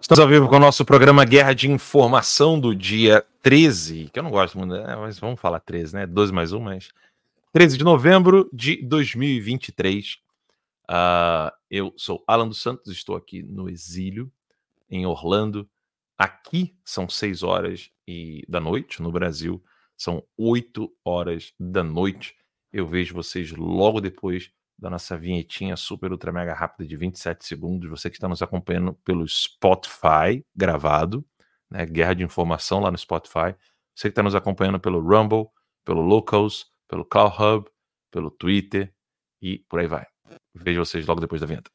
Estamos ao vivo com o nosso programa Guerra de Informação do dia 13, que eu não gosto muito, né? mas vamos falar 13, né? 12 mais 1, mas 13 de novembro de 2023. Uh, ah, eu sou Alan dos Santos, estou aqui no exílio, em Orlando. Aqui são 6 horas e da noite, no Brasil são 8 horas da noite. Eu vejo vocês logo depois da nossa vinhetinha super ultra mega rápida de 27 segundos. Você que está nos acompanhando pelo Spotify gravado, né? Guerra de informação lá no Spotify. Você que está nos acompanhando pelo Rumble, pelo Locals, pelo Cloud Hub, pelo Twitter e por aí vai. Vejo vocês logo depois da vinheta.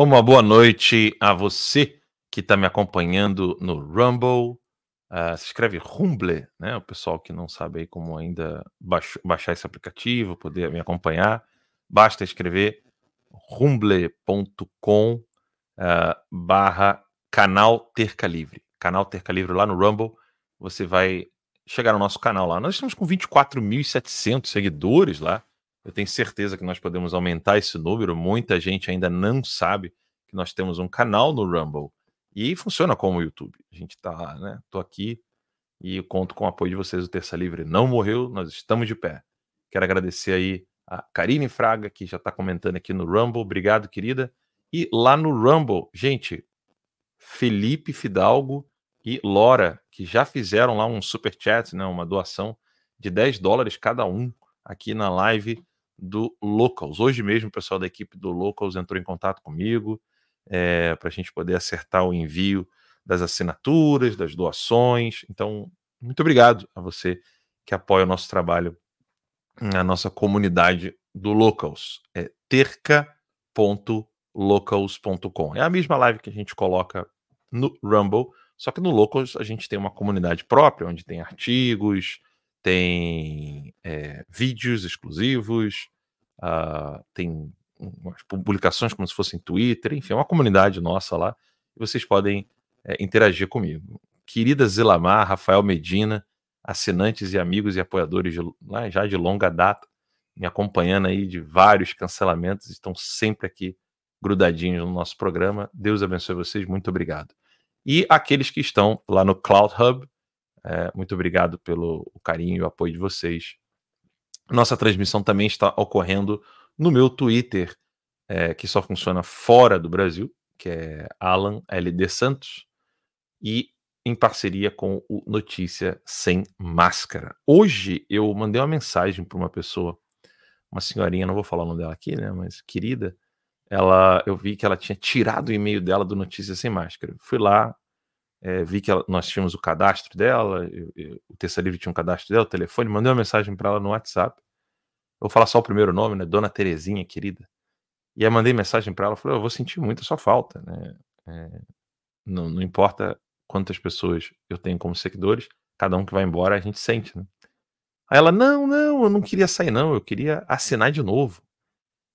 Uma boa noite a você que está me acompanhando no Rumble. Uh, se escreve Rumble, né? O pessoal que não sabe aí como ainda baixo, baixar esse aplicativo, poder me acompanhar, basta escrever rumble.com uh, barra canal Terca Livre. Canal Terca Livre lá no Rumble. Você vai chegar no nosso canal lá. Nós estamos com 24.700 seguidores lá. Eu tenho certeza que nós podemos aumentar esse número. Muita gente ainda não sabe que nós temos um canal no Rumble e funciona como o YouTube. A gente lá, né? Tô aqui e conto com o apoio de vocês. O Terça Livre não morreu, nós estamos de pé. Quero agradecer aí a Karine Fraga, que já está comentando aqui no Rumble. Obrigado, querida. E lá no Rumble, gente, Felipe Fidalgo e Lora, que já fizeram lá um super chat, né, uma doação de 10 dólares cada um aqui na live do Locals. Hoje mesmo o pessoal da equipe do Locals entrou em contato comigo é, para a gente poder acertar o envio das assinaturas, das doações. Então, muito obrigado a você que apoia o nosso trabalho na nossa comunidade do Locals. É terca.locals.com. É a mesma live que a gente coloca no Rumble, só que no Locals a gente tem uma comunidade própria, onde tem artigos, tem é, vídeos exclusivos, uh, tem umas publicações como se fossem Twitter, enfim, é uma comunidade nossa lá, e vocês podem é, interagir comigo. Querida Zilamar, Rafael Medina, assinantes e amigos e apoiadores de, lá, já de longa data, me acompanhando aí de vários cancelamentos, estão sempre aqui grudadinhos no nosso programa. Deus abençoe vocês, muito obrigado. E aqueles que estão lá no Cloud Hub, é, muito obrigado pelo carinho e apoio de vocês. Nossa transmissão também está ocorrendo no meu Twitter, é, que só funciona fora do Brasil, que é Alan LD Santos, e em parceria com o Notícia Sem Máscara. Hoje eu mandei uma mensagem para uma pessoa, uma senhorinha, não vou falar o nome dela aqui, né, mas querida, ela, eu vi que ela tinha tirado o e-mail dela do Notícia Sem Máscara. Fui lá, é, vi que ela, nós tínhamos o cadastro dela, eu, eu, o Terça Livre tinha um cadastro dela, o telefone, mandei uma mensagem para ela no WhatsApp. Eu vou falar só o primeiro nome, né? Dona Terezinha, querida. E aí mandei mensagem para ela, falei, eu vou sentir muito a sua falta, né? É, não, não importa quantas pessoas eu tenho como seguidores, cada um que vai embora a gente sente, né? Aí ela, não, não, eu não queria sair, não, eu queria assinar de novo.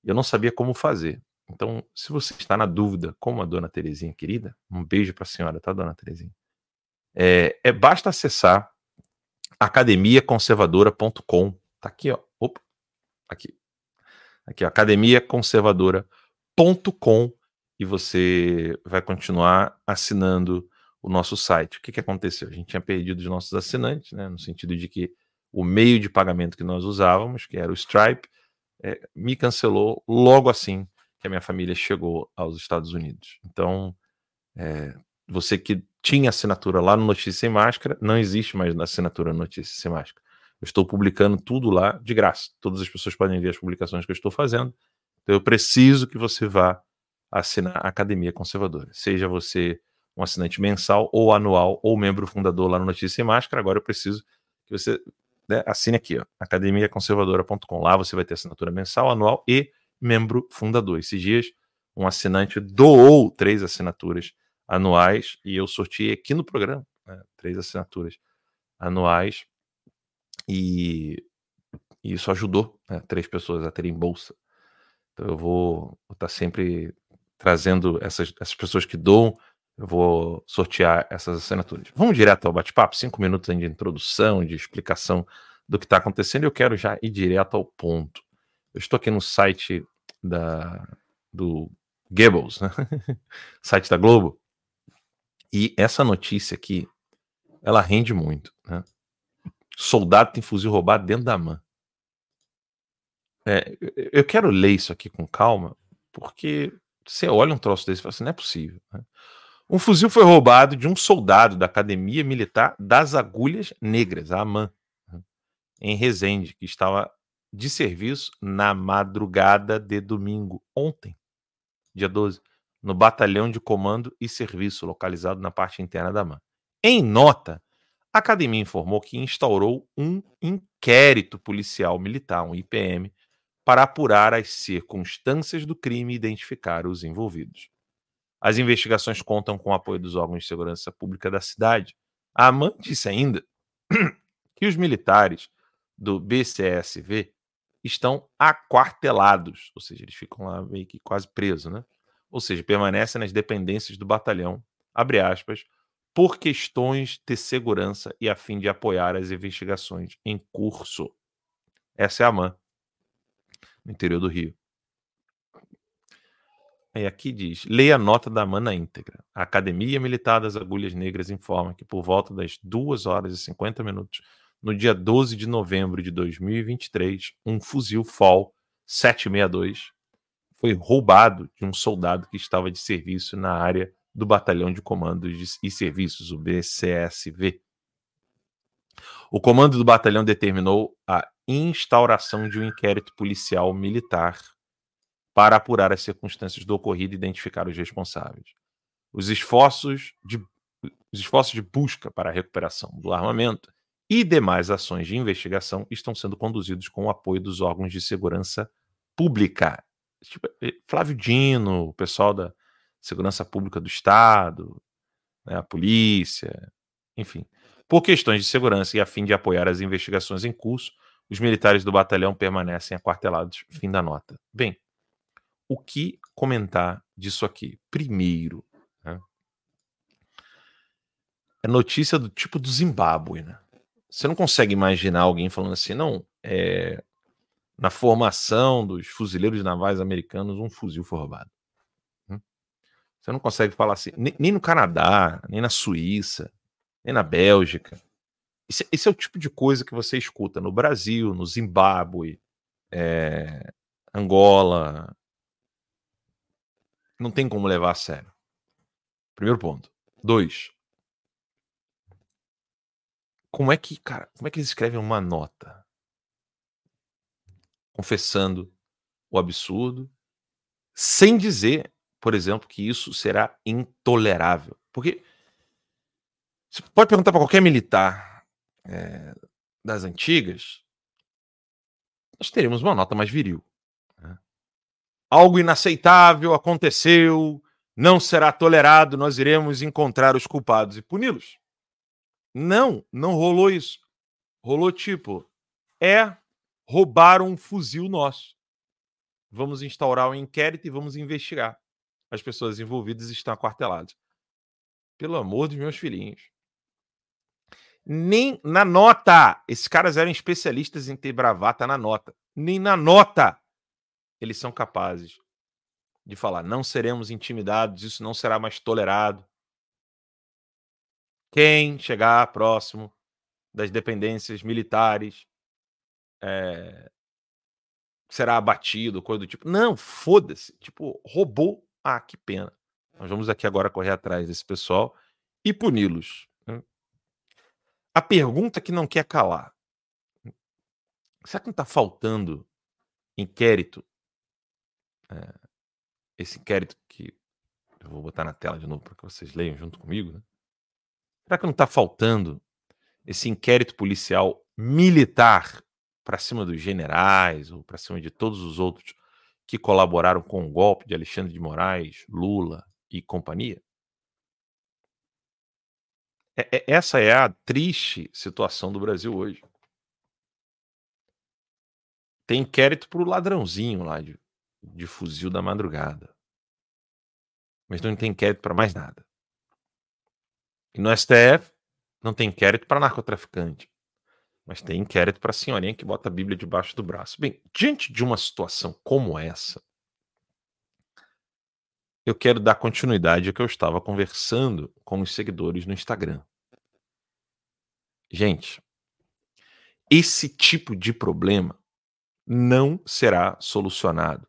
Eu não sabia como fazer. Então, se você está na dúvida, como a dona Terezinha querida, um beijo para a senhora, tá, dona Terezinha? É, é basta acessar academiaconservadora.com. Tá aqui, ó. Opa, aqui. Aqui, ó, academiaconservadora.com e você vai continuar assinando o nosso site. O que, que aconteceu? A gente tinha perdido os nossos assinantes, né, no sentido de que o meio de pagamento que nós usávamos, que era o Stripe, é, me cancelou logo assim que a minha família chegou aos Estados Unidos. Então, é, você que tinha assinatura lá no Notícia Sem Máscara, não existe mais na assinatura Notícia Sem Máscara. Eu estou publicando tudo lá de graça. Todas as pessoas podem ver as publicações que eu estou fazendo. Então, eu preciso que você vá assinar a Academia Conservadora. Seja você um assinante mensal ou anual ou membro fundador lá no Notícia Sem Máscara. Agora eu preciso que você né, assine aqui, academiaconservadora.com. Lá você vai ter assinatura mensal, anual e membro fundador. Esses dias, um assinante doou três assinaturas anuais e eu sorteei aqui no programa. né, três assinaturas anuais, e, e isso ajudou né, três pessoas a terem bolsa. Então eu vou estar tá sempre trazendo essas, essas pessoas que doam, eu vou sortear essas assinaturas. Vamos direto ao bate-papo, cinco minutos de introdução, de explicação do que está acontecendo, eu quero já ir direto ao ponto. Eu estou aqui no site da, do Goebbels, né? site da Globo, e essa notícia aqui, ela rende muito. Né? Soldado tem fuzil roubado dentro da mão. É, eu quero ler isso aqui com calma, porque você olha um troço desse e fala assim, não é possível. Né? Um fuzil foi roubado de um soldado da Academia Militar das Agulhas Negras, a AMAN, né? em Resende, que estava de serviço na madrugada de domingo, ontem, dia 12, no Batalhão de Comando e Serviço, localizado na parte interna da AMAN. Em nota, a academia informou que instaurou um inquérito policial militar, um IPM, para apurar as circunstâncias do crime e identificar os envolvidos. As investigações contam com o apoio dos órgãos de segurança pública da cidade. A AMAN disse ainda que os militares do BCSV estão aquartelados, ou seja, eles ficam lá meio que quase presos, né? Ou seja, permanecem nas dependências do batalhão, abre aspas, por questões de segurança e a fim de apoiar as investigações em curso. Essa é a AMAN no interior do Rio. Aí aqui diz: leia a nota da mana íntegra. A Academia Militar das Agulhas Negras informa que por volta das 2 horas e 50 minutos, no dia 12 de novembro de 2023, um fuzil FOL 762 foi roubado de um soldado que estava de serviço na área do Batalhão de Comandos e Serviços, o BCSV. O comando do batalhão determinou a instauração de um inquérito policial militar para apurar as circunstâncias do ocorrido e identificar os responsáveis. Os esforços de, os esforços de busca para a recuperação do armamento e demais ações de investigação estão sendo conduzidos com o apoio dos órgãos de segurança pública. Tipo, eh, Flávio Dino, o pessoal da Segurança Pública do Estado, né, a polícia, enfim. Por questões de segurança e a fim de apoiar as investigações em curso, os militares do batalhão permanecem aquartelados. Fim da nota. Bem, o que comentar disso aqui? Primeiro, né? é notícia do tipo do Zimbábue, né? Você não consegue imaginar alguém falando assim, não, é, na formação dos fuzileiros navais americanos, um fuzil foi roubado. Hum? Você não consegue falar assim, nem, no Canadá, nem na Suíça, nem na Bélgica. Esse, esse, é o tipo de coisa que você escuta no Brasil, no Zimbábue, é, Angola. Não tem como levar a sério. Primeiro ponto. Dois. Como é que, cara, como é que eles escrevem uma nota? Confessando o absurdo, sem dizer, por exemplo, que isso será intolerável. Porque você pode perguntar para qualquer militar é, das antigas, nós teremos uma nota mais viril. Né? Algo inaceitável aconteceu, não será tolerado, nós iremos encontrar os culpados e puni-los. Não, não rolou isso. Rolou tipo, é roubar um fuzil nosso. Vamos instaurar um inquérito e vamos investigar. As pessoas envolvidas estão aquarteladas. Pelo amor dos meus filhinhos nem na nota. Esses caras eram especialistas em ter bravata na nota. Nem na nota eles são capazes de falar: não seremos intimidados, isso não será mais tolerado. Quem chegar próximo das dependências militares é, será abatido, coisa do tipo. Não, foda-se. Tipo, roubou. Ah, que pena. Nós vamos aqui agora correr atrás desse pessoal e puni-los. A pergunta que não quer calar. Será que não está faltando inquérito? É, esse inquérito que eu vou botar na tela de novo para que vocês leiam junto comigo. Né? Será que não está faltando esse inquérito policial militar para cima dos generais ou para cima de todos os outros que colaboraram com o golpe de Alexandre de Moraes, Lula e companhia? É, é, essa é a triste situação do Brasil hoje. Tem inquérito pro ladrãozinho lá de, de fuzil da madrugada. Mas não tem inquérito para mais nada. E no STF não tem inquérito para narcotraficante. Mas tem inquérito para a senhorinha que bota a Bíblia debaixo do braço. Bem, diante de uma situação como essa, eu quero dar continuidade ao que eu estava conversando com os seguidores no Instagram. Gente, esse tipo de problema não será solucionado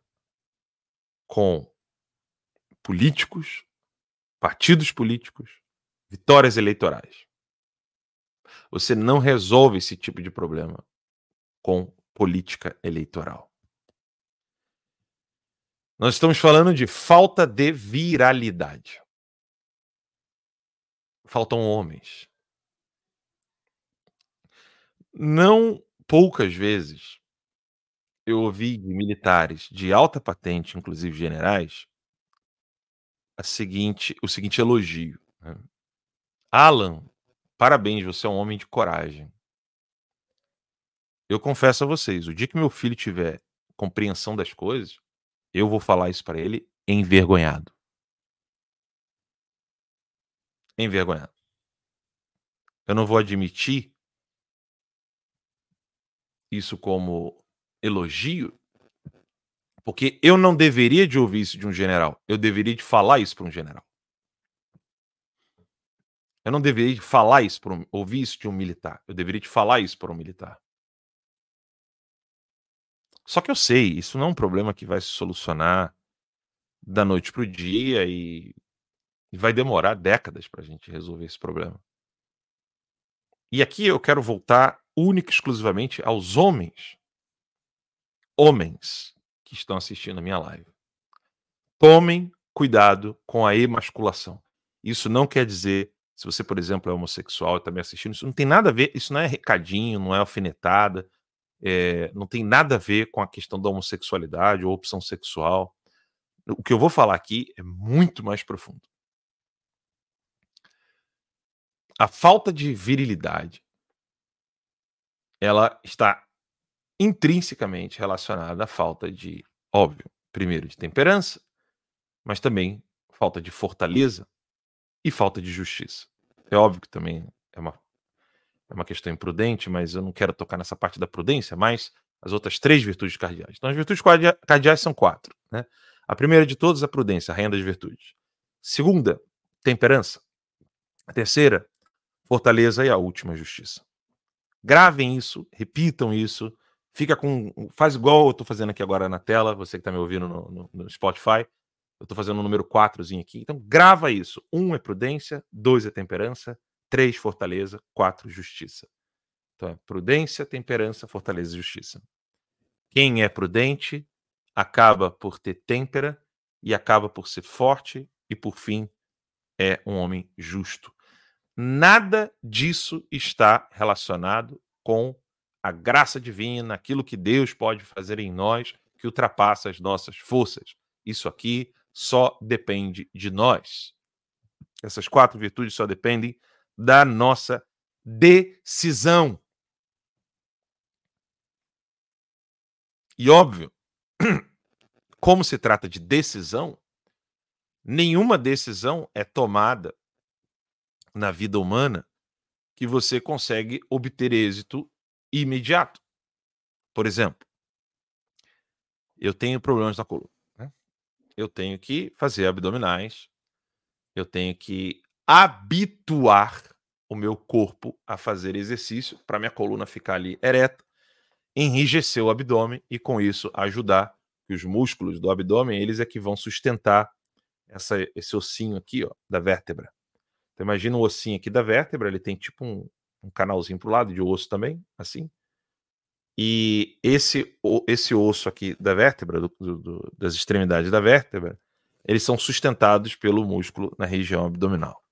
com políticos, partidos políticos, vitórias eleitorais. Você não resolve esse tipo de problema com política eleitoral. Nós estamos falando de falta de viralidade. Faltam homens. Não poucas vezes eu ouvi de militares de alta patente, inclusive generais, a seguinte, o seguinte elogio. Né? Alan, parabéns, você é um homem de coragem. Eu confesso a vocês, o dia que meu filho tiver compreensão das coisas, eu vou falar isso para ele envergonhado. Envergonhado. Eu não vou admitir isso como elogio, porque eu não deveria de ouvir isso de um general. Eu deveria de falar isso para um general. Eu não deveria de falar isso para um, ouvir isso de um militar. Eu deveria de falar isso para um militar. Só que eu sei, isso não é um problema que vai se solucionar da noite para o dia e, e vai demorar décadas para a gente resolver esse problema. E aqui eu quero voltar única e exclusivamente aos homens. Homens que estão assistindo a minha live. Tomem cuidado com a emasculação. Isso não quer dizer, se você, por exemplo, é homossexual e está me assistindo, isso não tem nada a ver, isso não é recadinho, não é alfinetada, é, não tem nada a ver com a questão da homossexualidade ou opção sexual. O que eu vou falar aqui é muito mais profundo. A falta de virilidade ela está intrinsecamente relacionada à falta de, óbvio, primeiro de temperança, mas também falta de fortaleza e falta de justiça. É óbvio que também é uma, é uma questão imprudente, mas eu não quero tocar nessa parte da prudência, mas as outras três virtudes cardeais. Então, as virtudes cardeais são quatro. Né? A primeira de todas, a prudência, a rainha das virtudes. Segunda, temperança. A terceira, fortaleza. E a última, justiça. Gravem isso, repitam isso. Fica com. Faz igual eu estou fazendo aqui agora na tela, você que está me ouvindo no, no, no Spotify. Eu estou fazendo o número 4 aqui. Então, grava isso. Um é prudência, dois é temperança, três, fortaleza, quatro, justiça. Então, é prudência, temperança, fortaleza e justiça. Quem é prudente acaba por ter têmpera e acaba por ser forte e, por fim, é um homem justo. Nada disso está relacionado com a graça divina, aquilo que Deus pode fazer em nós que ultrapassa as nossas forças. Isso aqui só depende de nós. Essas quatro virtudes só dependem da nossa decisão. E óbvio, como se trata de decisão, nenhuma decisão é tomada na vida humana que você consegue obter êxito imediato. Por exemplo, eu tenho problemas na coluna. Eu tenho que fazer abdominais, eu tenho que habituar o meu corpo a fazer exercício para minha coluna ficar ali ereta, enrijecer o abdômen e com isso ajudar que os músculos do abdômen eles é que vão sustentar essa, esse ossinho aqui ó, da vértebra. Então imagina o ossinho aqui da vértebra, ele tem tipo um, um canalzinho para o lado de osso também, assim. E esse, esse osso aqui da vértebra, do, do, das extremidades da vértebra, eles são sustentados pelo músculo na região abdominal.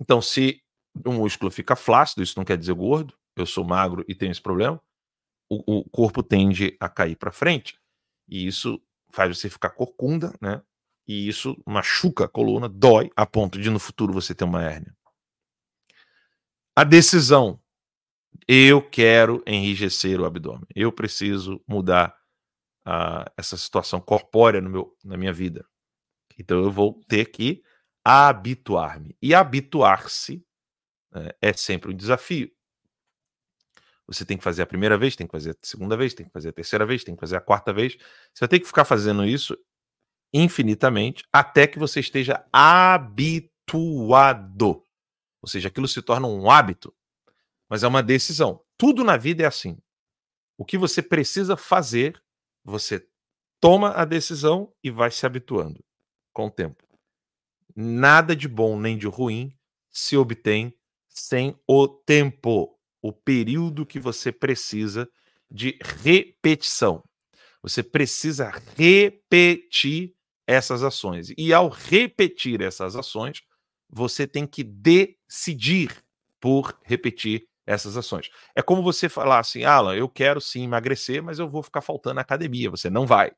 Então, se o músculo fica flácido, isso não quer dizer gordo, eu sou magro e tenho esse problema, o, o corpo tende a cair para frente. E isso faz você ficar corcunda, né? e isso machuca a coluna, dói, a ponto de no futuro você ter uma hérnia. a decisão. Eu quero enrijecer o abdômen. Eu preciso mudar uh, essa situação corpórea no meu, na minha vida. Então eu vou ter que habituar-me. E habituar-se né, é sempre um desafio. Você tem que fazer a primeira vez, tem que fazer a segunda vez, tem que fazer a terceira vez, tem que fazer a quarta vez. Você vai ter que ficar fazendo isso infinitamente até que você esteja habituado. Ou seja, aquilo se torna um hábito, mas é uma decisão. Tudo na vida é assim. O que você precisa fazer, você toma a decisão e vai se habituando com o tempo. Nada de bom nem de ruim se obtém sem o tempo, o período que você precisa de repetição. Você precisa repetir essas ações. E ao repetir essas ações, você tem que decidir por repetir essas ações. É como você falar assim, Alan, eu quero sim emagrecer, mas eu vou ficar faltando na academia. Você não vai.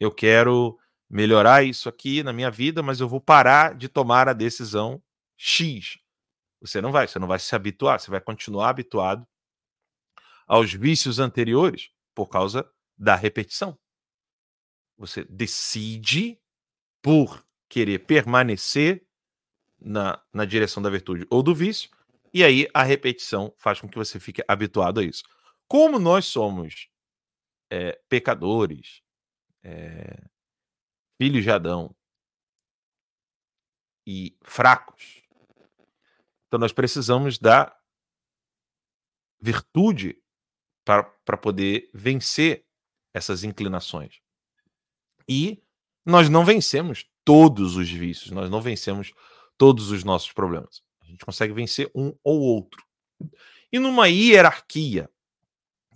Eu quero melhorar isso aqui na minha vida, mas eu vou parar de tomar a decisão X. Você não vai, você não vai se habituar, você vai continuar habituado aos vícios anteriores por causa da repetição. Você decide por querer permanecer na, na direção da virtude ou do vício, e aí a repetição faz com que você fique habituado a isso. Como nós somos é, pecadores, é, filhos de Adão e fracos, então nós precisamos da virtude para poder vencer essas inclinações. E nós não vencemos todos os vícios, nós não vencemos todos os nossos problemas. A gente consegue vencer um ou outro. E numa hierarquia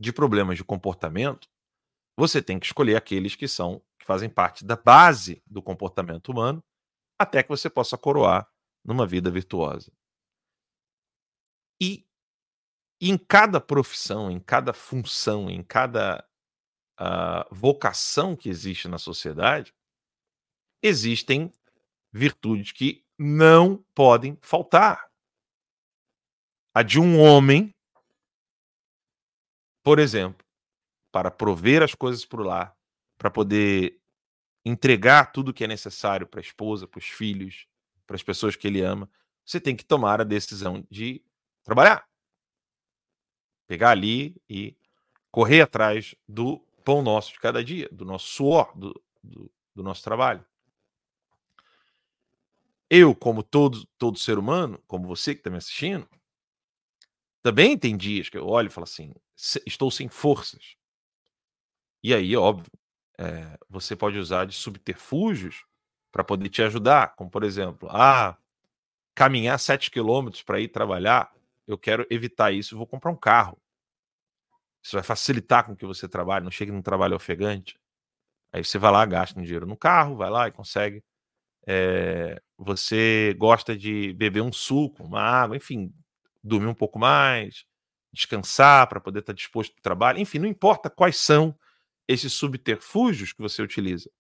de problemas de comportamento, você tem que escolher aqueles que são que fazem parte da base do comportamento humano, até que você possa coroar numa vida virtuosa. E em cada profissão, em cada função, em cada uh, vocação que existe na sociedade, existem virtudes que não podem faltar. A de um homem, por exemplo, para prover as coisas o lar, para poder entregar tudo que é necessário para a esposa, para os filhos, para as pessoas que ele ama, você tem que tomar a decisão de trabalhar. Pegar ali e correr atrás do pão nosso de cada dia, do nosso suor, do, do, do nosso trabalho. Eu, como todo, todo ser humano, como você que está me assistindo, também tem dias que eu olho e falo assim: estou sem forças. E aí, óbvio, é, você pode usar de subterfúgios para poder te ajudar, como por exemplo, ah, caminhar 7 quilômetros para ir trabalhar eu quero evitar isso, vou comprar um carro. Isso vai facilitar com que você trabalhe, não chegue num trabalho ofegante. Aí você vai lá, gasta um dinheiro no carro, vai lá e consegue. É, você gosta de beber um suco, uma água, enfim, dormir um pouco mais, descansar para poder estar disposto para o trabalho, enfim, não importa quais são esses subterfúgios que você utiliza.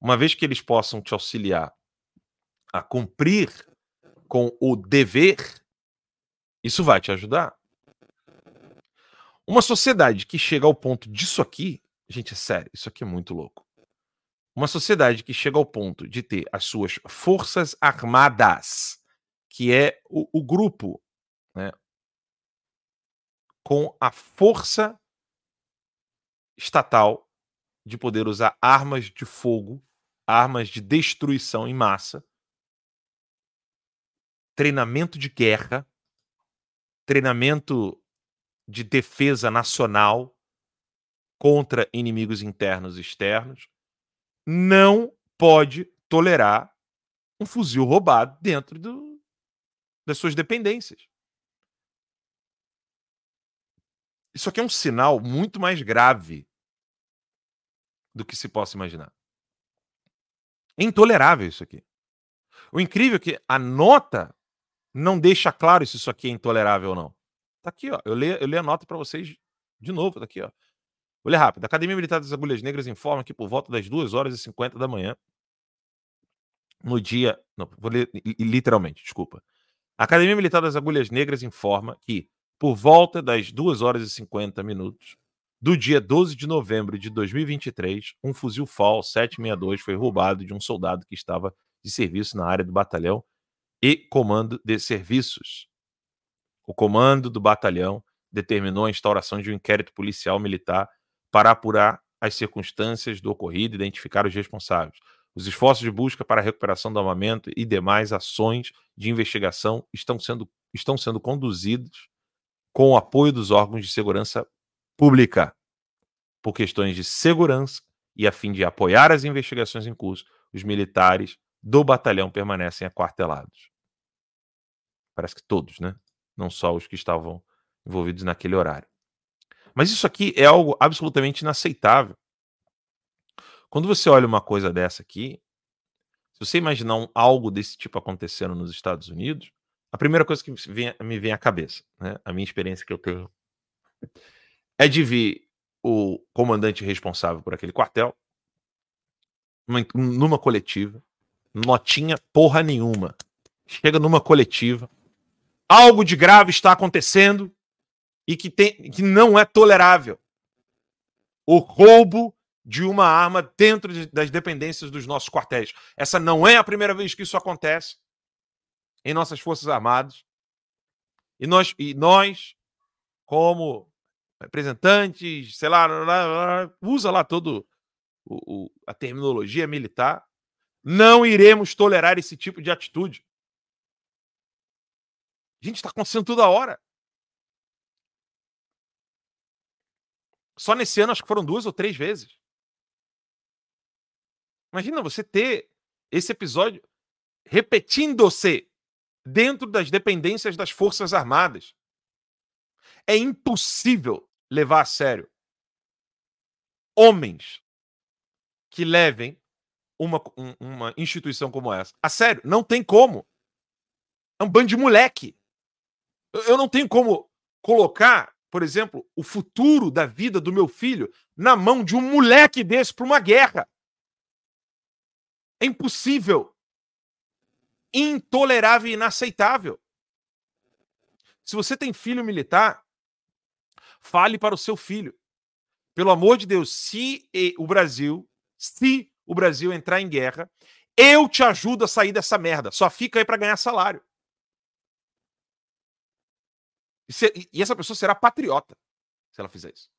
Uma vez que eles possam te auxiliar a cumprir com o dever isso vai te ajudar. Uma sociedade que chega ao ponto disso aqui, gente, é sério, isso aqui é muito louco. Uma sociedade que chega ao ponto de ter as suas forças armadas, que é o, o grupo, né, com a força estatal de poder usar armas de fogo, armas de destruição em massa, treinamento de guerra, treinamento de defesa nacional contra inimigos internos e externos, não pode tolerar um fuzil roubado dentro do, das suas dependências. Isso aqui é um sinal muito mais grave do que se possa imaginar. É intolerável isso aqui. O incrível é que a nota não deixa claro se isso aqui é intolerável ou não. Tá aqui, ó. Eu leio, eu leio a nota para vocês de novo, tá aqui, ó. Vou ler rápido. A Academia Militar das Agulhas Negras informa que por volta das 2 horas e 50 da manhã, no dia. Não, vou ler literalmente, desculpa. A Academia Militar das Agulhas Negras informa que, por volta das 2 horas e 50 minutos do dia 12 de novembro de 2023, um fuzil FAL 762 foi roubado de um soldado que estava de serviço na área do batalhão e comando de serviços. O comando do batalhão determinou a instauração de um inquérito policial militar para apurar as circunstâncias do ocorrido e identificar os responsáveis. Os esforços de busca para a recuperação do armamento e demais ações de investigação estão sendo, estão sendo conduzidos com o apoio dos órgãos de segurança pública. Por questões de segurança e a fim de apoiar as investigações em curso, os militares do batalhão permanecem aquartelados. Parece que todos, né? Não só os que estavam envolvidos naquele horário. Mas isso aqui é algo absolutamente inaceitável. Quando você olha uma coisa dessa aqui, se você imaginar um, algo desse tipo acontecendo nos Estados Unidos, a primeira coisa que vem, me vem à cabeça, né, a minha experiência que eu tenho, é de ver o comandante responsável por aquele quartel numa, numa coletiva, notinha porra nenhuma. Chega numa coletiva, algo de grave está acontecendo e que, tem, que não é tolerável. O roubo de uma arma dentro de, das dependências dos nossos quartéis. Essa não é a primeira vez que isso acontece em nossas Forças Armadas. E nós, e nós como representantes, sei lá, usa lá todo o, o, a terminologia militar, não iremos tolerar esse tipo de atitude. Gente, está acontecendo toda hora. Só nesse ano acho que foram duas ou três vezes. Imagina você ter esse episódio repetindo-se dentro das dependências das Forças Armadas. É impossível levar a sério homens que levem uma, um, uma instituição como essa. A sério, não tem como. É um bando de moleque. Eu não tenho como colocar, por exemplo, o futuro da vida do meu filho na mão de um moleque desse para uma guerra. É impossível. Intolerável e inaceitável. Se você tem filho militar, fale para o seu filho. Pelo amor de Deus, se o Brasil, se o Brasil entrar em guerra, eu te ajudo a sair dessa merda. Só fica aí para ganhar salário. E essa pessoa será patriota se ela fizer isso.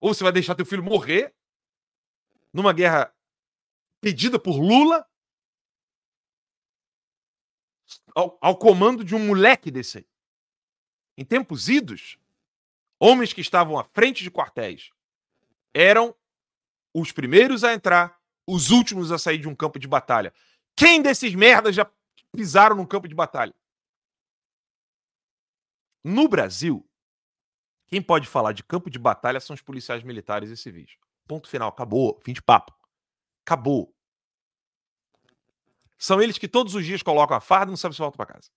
Ou você vai deixar teu filho morrer numa guerra pedida por Lula ao, ao comando de um moleque desse aí. Em tempos idos, homens que estavam à frente de quartéis eram os primeiros a entrar, os últimos a sair de um campo de batalha. Quem desses merdas já pisaram num campo de batalha? No Brasil, quem pode falar de campo de batalha são os policiais militares e civis. Ponto final, acabou, fim de papo. Acabou. São eles que todos os dias colocam a farda e não sabem se voltam para casa.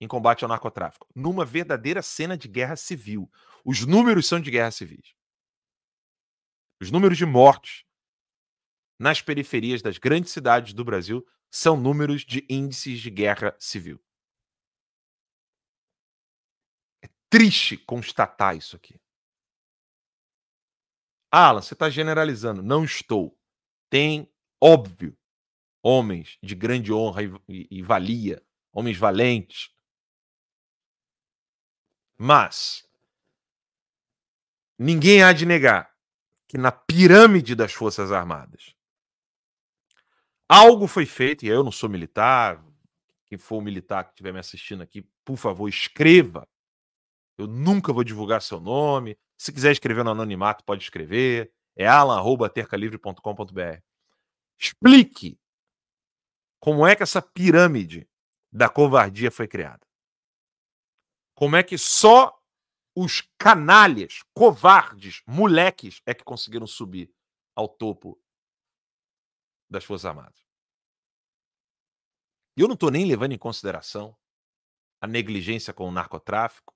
Em combate ao narcotráfico. Numa verdadeira cena de guerra civil. Os números são de guerra civis. Os números de mortes nas periferias das grandes cidades do Brasil são números de índices de guerra civil. É triste constatar isso aqui. Alan, você está generalizando. Não estou. Tem, óbvio, homens de grande honra e, e, e valia, homens valentes. Mas ninguém há de negar que na pirâmide das Forças Armadas algo foi feito, e eu não sou militar, quem for militar que estiver me assistindo aqui, por favor, escreva. Eu nunca vou divulgar seu nome. Se quiser escrever no anonimato, pode escrever. É alan.tercalivre.com.br. Explique como é que essa pirâmide da covardia foi criada. Como é que só os canalhas, covardes, moleques é que conseguiram subir ao topo das Forças Armadas. E eu não estou nem levando em consideração a negligência com o narcotráfico,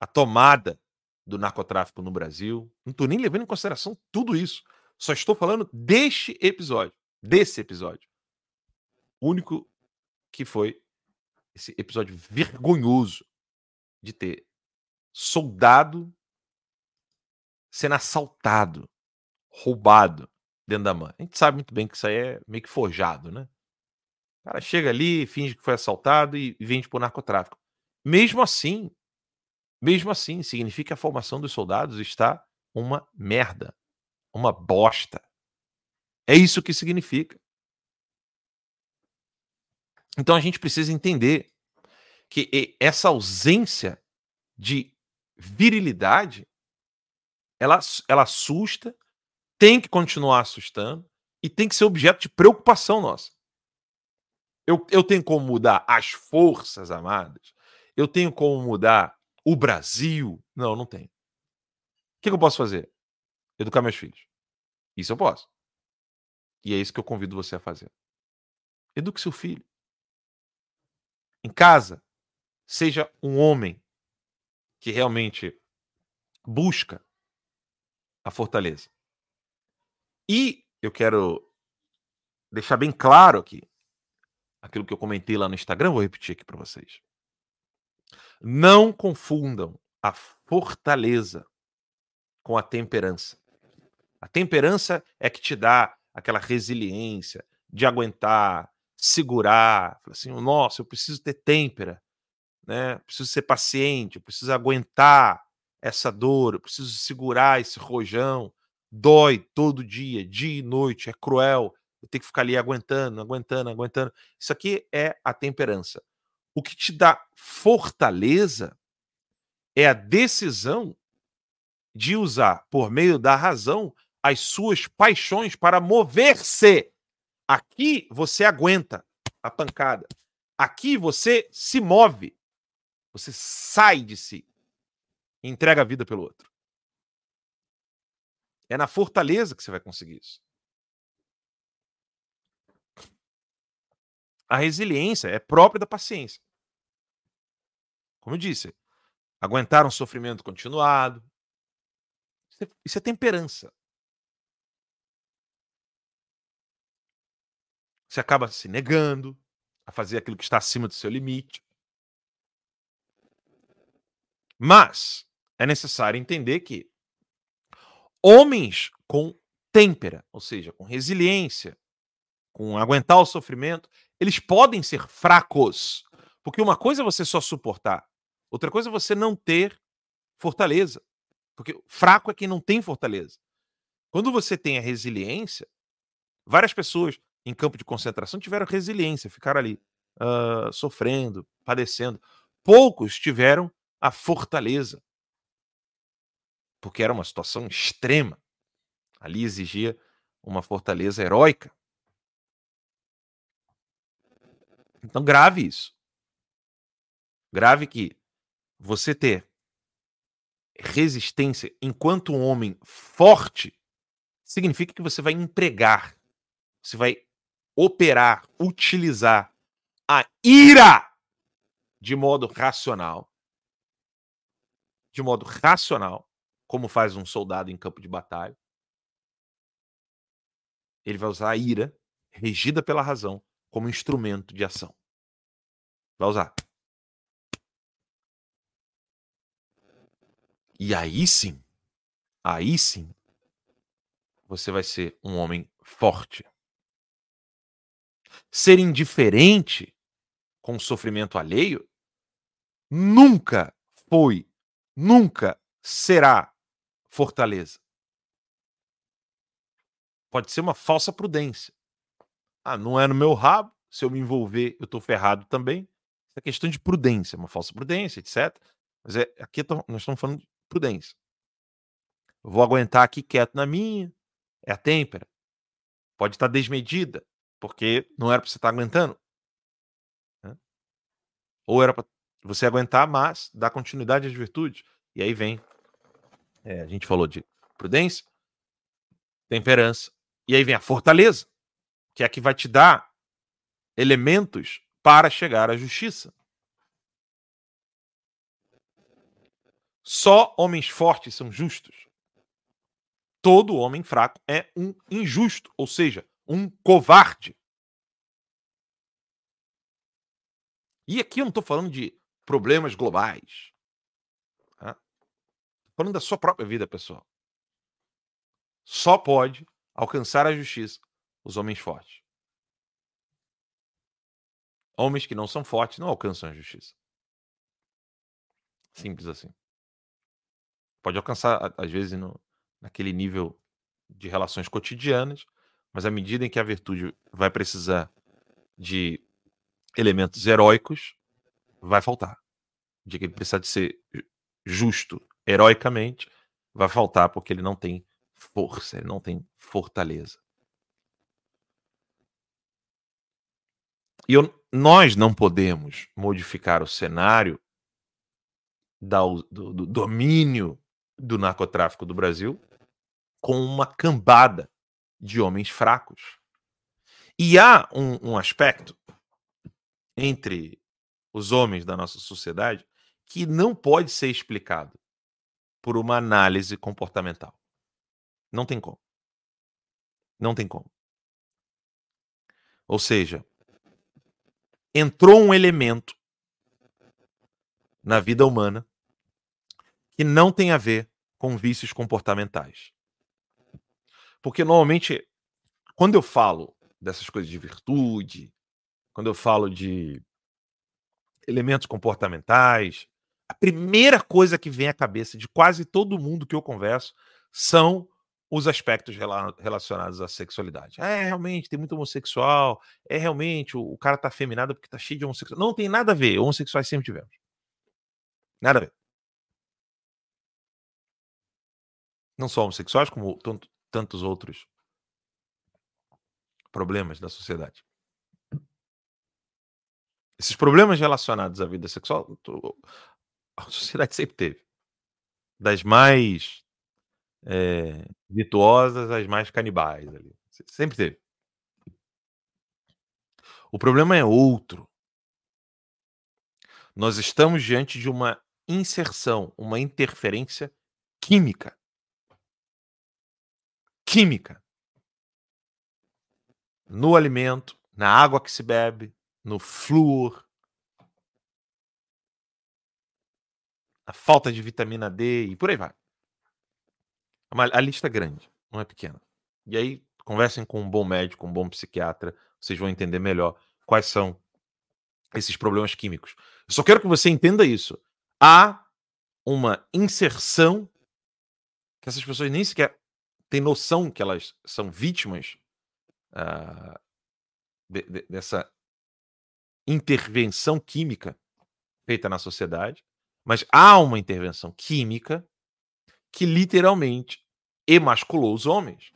a tomada do narcotráfico no Brasil. Não estou nem levando em consideração tudo isso. Só estou falando deste episódio desse episódio. O único que foi esse episódio vergonhoso de ter soldado sendo assaltado, roubado dentro da man. A gente sabe muito bem que isso aí é meio que forjado, né? O cara chega ali, finge que foi assaltado e vende por narcotráfico. Mesmo assim, mesmo assim, significa que a formação dos soldados está uma merda, uma bosta. É isso que significa. Então a gente precisa entender que essa ausência de virilidade ela, ela assusta, tem que continuar assustando e tem que ser objeto de preocupação nossa. Eu, eu tenho como mudar as forças amadas? Eu tenho como mudar o Brasil? Não, não tenho. O que, que eu posso fazer? Educar meus filhos. Isso eu posso. E é isso que eu convido você a fazer. Eduque seu filho. Em casa, seja um homem que realmente busca a fortaleza. E eu quero deixar bem claro aqui aquilo que eu comentei lá no Instagram, vou repetir aqui para vocês. Não confundam a fortaleza com a temperança. A temperança é que te dá aquela resiliência de aguentar, segurar, assim, nossa, eu preciso ter têmpera, né? Preciso ser paciente, eu preciso aguentar essa dor, eu preciso segurar esse rojão. Dói todo dia, dia e noite, é cruel. Eu tenho que ficar ali aguentando, aguentando, aguentando. Isso aqui é a temperança. O que te dá fortaleza é a decisão de usar, por meio da razão, as suas paixões para mover-se. Aqui você aguenta a pancada. Aqui você se move. Você sai de si e entrega a vida pelo outro. É na fortaleza que você vai conseguir isso. A resiliência é própria da paciência. Como eu disse, aguentar um sofrimento continuado. É, isso é temperança. Você acaba se negando a fazer aquilo que está acima do seu limite. Mas é necessário entender que homens com têmpera, ou seja, com resiliência, com aguentar o sofrimento, eles podem ser fracos. Porque uma coisa é você só suportar, outra coisa é você não ter fortaleza. Porque fraco é quem não tem fortaleza. Quando você tem a resiliência, várias pessoas em campo de concentração tiveram resiliência, ficaram ali uh, sofrendo, padecendo. Poucos tiveram a fortaleza, porque era uma situação extrema. Ali exigia uma fortaleza heróica. Então, grave isso. Grave que você ter resistência enquanto um homem forte significa que você vai empregar, você vai operar, utilizar a ira de modo racional. De modo racional, como faz um soldado em campo de batalha. Ele vai usar a ira, regida pela razão, como instrumento de ação. Vai usar. E aí sim, aí sim, você vai ser um homem forte ser indiferente com o sofrimento alheio nunca foi, nunca será fortaleza. Pode ser uma falsa prudência. Ah, não é no meu rabo, se eu me envolver, eu tô ferrado também. É questão de prudência, uma falsa prudência, etc. Mas é, aqui nós estamos falando prudência. Vou aguentar aqui quieto na minha, é a têmpera. Pode estar desmedida, porque não era para você estar aguentando. Né? Ou era para você aguentar, mas dar continuidade às virtudes. E aí vem. É, a gente falou de prudência, temperança. E aí vem a fortaleza, que é a que vai te dar elementos para chegar à justiça. Só homens fortes são justos. Todo homem fraco é um injusto, ou seja, um covarde. E aqui eu não estou falando de problemas globais. Tá? falando da sua própria vida pessoal. Só pode alcançar a justiça os homens fortes. Homens que não são fortes não alcançam a justiça. Simples assim. Pode alcançar, às vezes, no, naquele nível de relações cotidianas, mas à medida em que a virtude vai precisar de elementos heróicos, vai faltar. De que ele precisa de ser justo heroicamente, vai faltar porque ele não tem força, ele não tem fortaleza. E eu, nós não podemos modificar o cenário da, do, do domínio do narcotráfico do Brasil com uma cambada de homens fracos. E há um, um aspecto entre os homens da nossa sociedade que não pode ser explicado por uma análise comportamental. Não tem como. Não tem como. Ou seja, entrou um elemento na vida humana que não tem a ver com vícios comportamentais. Porque normalmente, quando eu falo dessas coisas de virtude, quando eu falo de elementos comportamentais, a primeira coisa que vem à cabeça de quase todo mundo que eu converso são os aspectos relacionados à sexualidade. É, realmente, tem muito homossexual. É, realmente, o, o cara tá afeminado porque tá cheio de homossexual. Não tem nada a ver. Homossexuais sempre tivemos. Nada a ver. Não só homossexuais, como tantos outros problemas da sociedade. Esses problemas relacionados à vida sexual, a sociedade sempre teve. Das mais é, virtuosas às mais canibais ali. Sempre teve. O problema é outro. Nós estamos diante de uma inserção, uma interferência química. Química. No alimento, na água que se bebe, no flúor, a falta de vitamina D e por aí vai. A lista é grande, não é pequena. E aí, conversem com um bom médico, um bom psiquiatra, vocês vão entender melhor quais são esses problemas químicos. Eu só quero que você entenda isso. Há uma inserção que essas pessoas nem sequer têm noção que elas são vítimas uh, de, de, dessa intervenção química feita na sociedade, mas há uma intervenção química que literalmente emasculou os homens.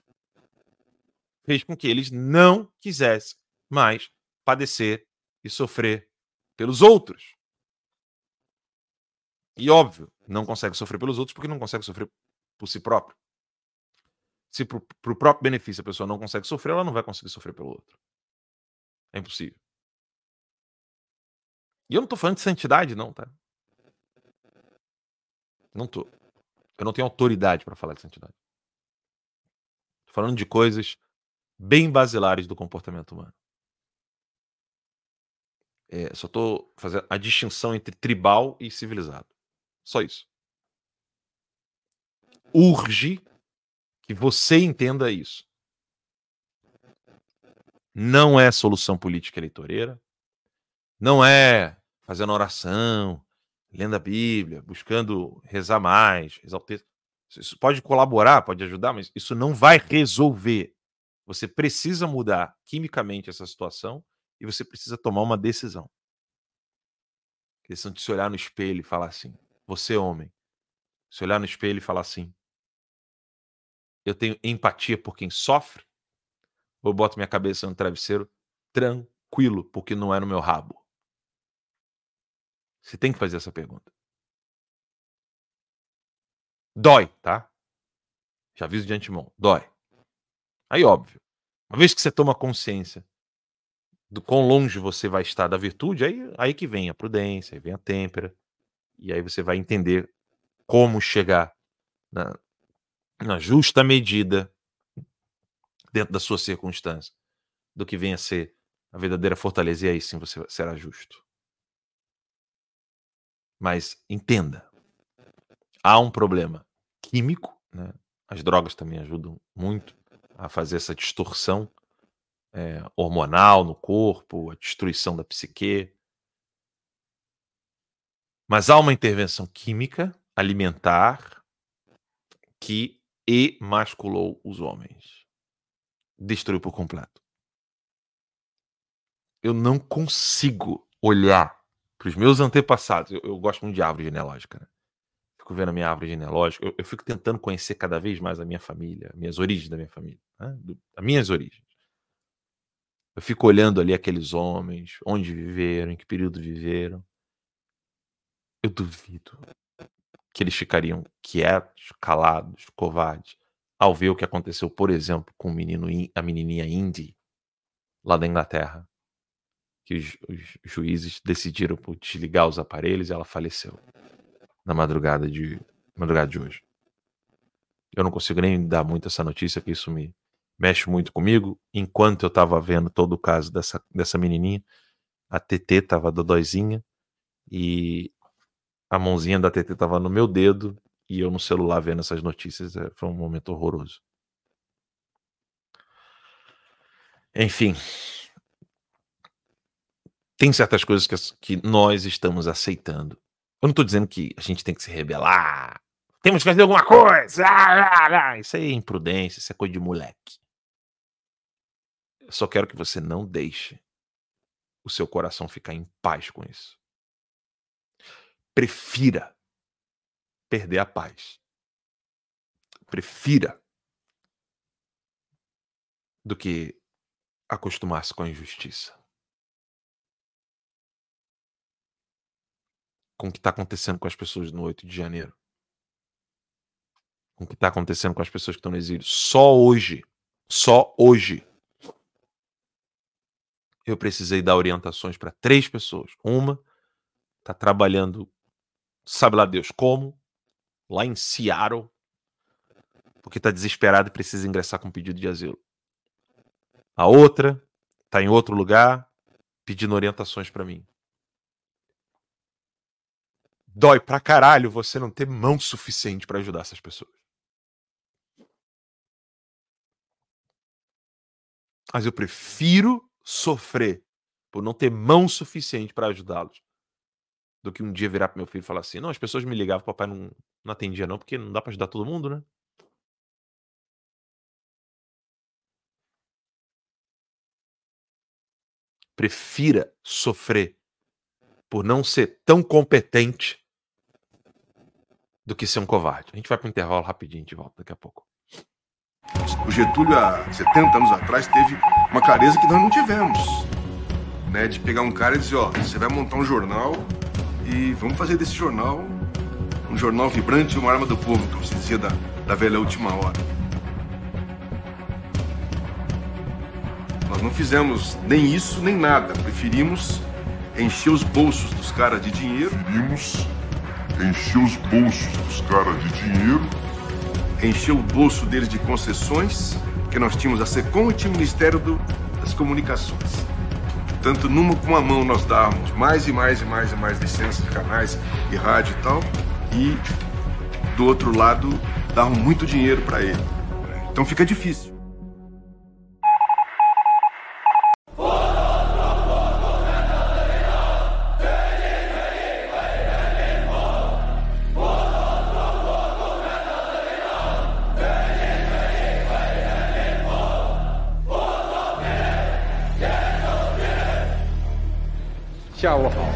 Fez com que eles não quisessem mais padecer e sofrer pelos outros. E óbvio, não consegue sofrer pelos outros porque não consegue sofrer por si próprio. Se para o próprio benefício a pessoa não consegue sofrer, ela não vai conseguir sofrer pelo outro. É impossível. E eu não estou falando de santidade, não, tá? Não tô. Eu não tenho autoridade para falar de santidade. Tô falando de coisas bem basilares do comportamento humano. É, só tô fazendo a distinção entre tribal e civilizado. Só isso. Urge que você entenda isso. Não é solução política eleitoreira. Não é fazendo oração, lendo a Bíblia, buscando rezar mais, rezar o texto. Isso pode colaborar, pode ajudar, mas isso não vai resolver. Você precisa mudar quimicamente essa situação e você precisa tomar uma decisão. Questão de se olhar no espelho e falar assim: você, homem, se olhar no espelho e falar assim: eu tenho empatia por quem sofre, ou eu boto minha cabeça no travesseiro tranquilo, porque não é no meu rabo. Você tem que fazer essa pergunta. Dói, tá? Já aviso de antemão, dói. Aí, óbvio, uma vez que você toma consciência do quão longe você vai estar da virtude, aí, aí que vem a prudência, aí vem a têmpera, e aí você vai entender como chegar na, na justa medida dentro da sua circunstância do que venha a ser a verdadeira fortaleza, e aí sim você será justo. Mas entenda, há um problema químico, né? As drogas também ajudam muito a fazer essa distorção é, hormonal no corpo, a destruição da psique. Mas há uma intervenção química alimentar que emasculou os homens. Destruiu por completo. Eu não consigo olhar para os meus antepassados. Eu, eu, gosto muito de árvore genealógica. Né? Fico vendo a minha árvore genealógica. Eu, eu, fico tentando conhecer cada vez mais a minha família, minhas origens da minha família, né? Do, as minhas origens. Eu fico olhando ali aqueles homens, onde viveram, em que período viveram. Eu duvido que eles ficariam quietos, calados, covardes, ao ver o que aconteceu, por exemplo, com o menino, a menininha Indy, lá da Inglaterra, que os, os juízes decidiram por desligar os aparelhos e ela faleceu na madrugada de madrugada de hoje. Eu não consigo nem dar muito essa notícia, que isso me mexe muito comigo. Enquanto eu estava vendo todo o caso dessa, dessa menininha, a TT estava dodóizinha e a mãozinha da TT estava no meu dedo e eu no celular vendo essas notícias. É, foi um momento horroroso. Enfim, tem certas coisas que, que nós estamos aceitando. Eu não estou dizendo que a gente tem que se rebelar. Temos que fazer alguma coisa. Ah, ah, ah. Isso é imprudência, isso é coisa de moleque. Eu só quero que você não deixe o seu coração ficar em paz com isso. Prefira perder a paz. Prefira do que acostumar-se com a injustiça. Com o que está acontecendo com as pessoas no 8 de janeiro. Com o que está acontecendo com as pessoas que estão no exílio. Só hoje, só hoje, eu precisei dar orientações para três pessoas. Uma está trabalhando, sabe lá Deus como, lá em Seattle, porque está desesperada e precisa ingressar com pedido de asilo. A outra está em outro lugar pedindo orientações para mim. Dói pra caralho você não ter mão suficiente para ajudar essas pessoas. Mas eu prefiro sofrer por não ter mão suficiente para ajudá-los do que um dia virar para meu filho e falar assim: não, as pessoas me ligavam, papai não, não atendia, não, porque não dá para ajudar todo mundo, né? Prefira sofrer por não ser tão competente do que ser um covarde. A gente vai para o intervalo rapidinho, a gente volta daqui a pouco. O Getúlio, há 70 anos atrás, teve uma clareza que nós não tivemos. Né, de pegar um cara e dizer, ó, você vai montar um jornal e vamos fazer desse jornal um jornal vibrante e uma arma do povo, como se dizia da, da velha última hora. Nós não fizemos nem isso nem nada. Preferimos encher os bolsos dos caras de dinheiro. Preferimos encher os bolsos dos caras de dinheiro encheu o bolso deles de concessões, que nós tínhamos a SECOM e tinha o Ministério do, das Comunicações. Tanto numa com a mão nós dávamos mais e mais e mais e mais licenças de canais e rádio e tal, e do outro lado davam muito dinheiro para ele. Então fica difícil.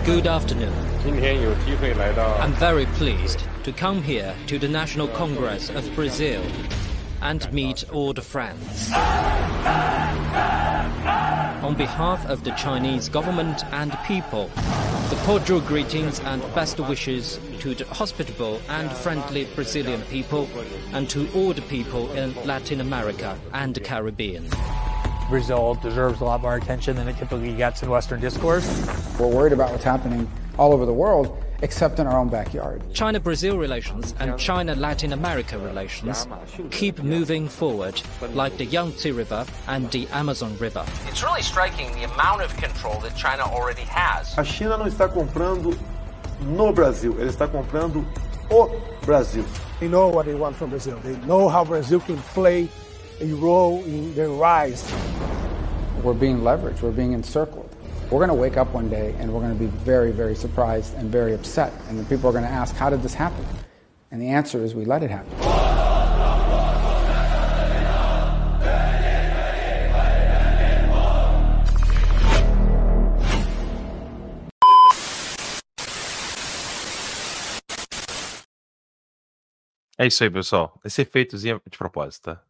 Good afternoon. I'm very pleased to come here to the National Congress of Brazil and meet all the friends. On behalf of the Chinese government and people, the cordial greetings and best wishes to the hospitable and friendly Brazilian people and to all the people in Latin America and the Caribbean. Brazil deserves a lot more attention than it typically gets in Western discourse. We're worried about what's happening all over the world, except in our own backyard. China Brazil relations and China Latin America relations keep moving forward, like the Yangtze River and the Amazon River. It's really striking the amount of control that China already has. A China não está comprando no Brasil. Ele está comprando o Brasil. They know what they want from Brazil. They know how Brazil can play a role in their rise. We're being leveraged. We're being encircled. We're going to wake up one day and we're going to be very, very surprised and very upset. And the people are going to ask, how did this happen? And the answer is we let it happen. É isso aí, pessoal. Esse efeitozinho é de propósito, tá?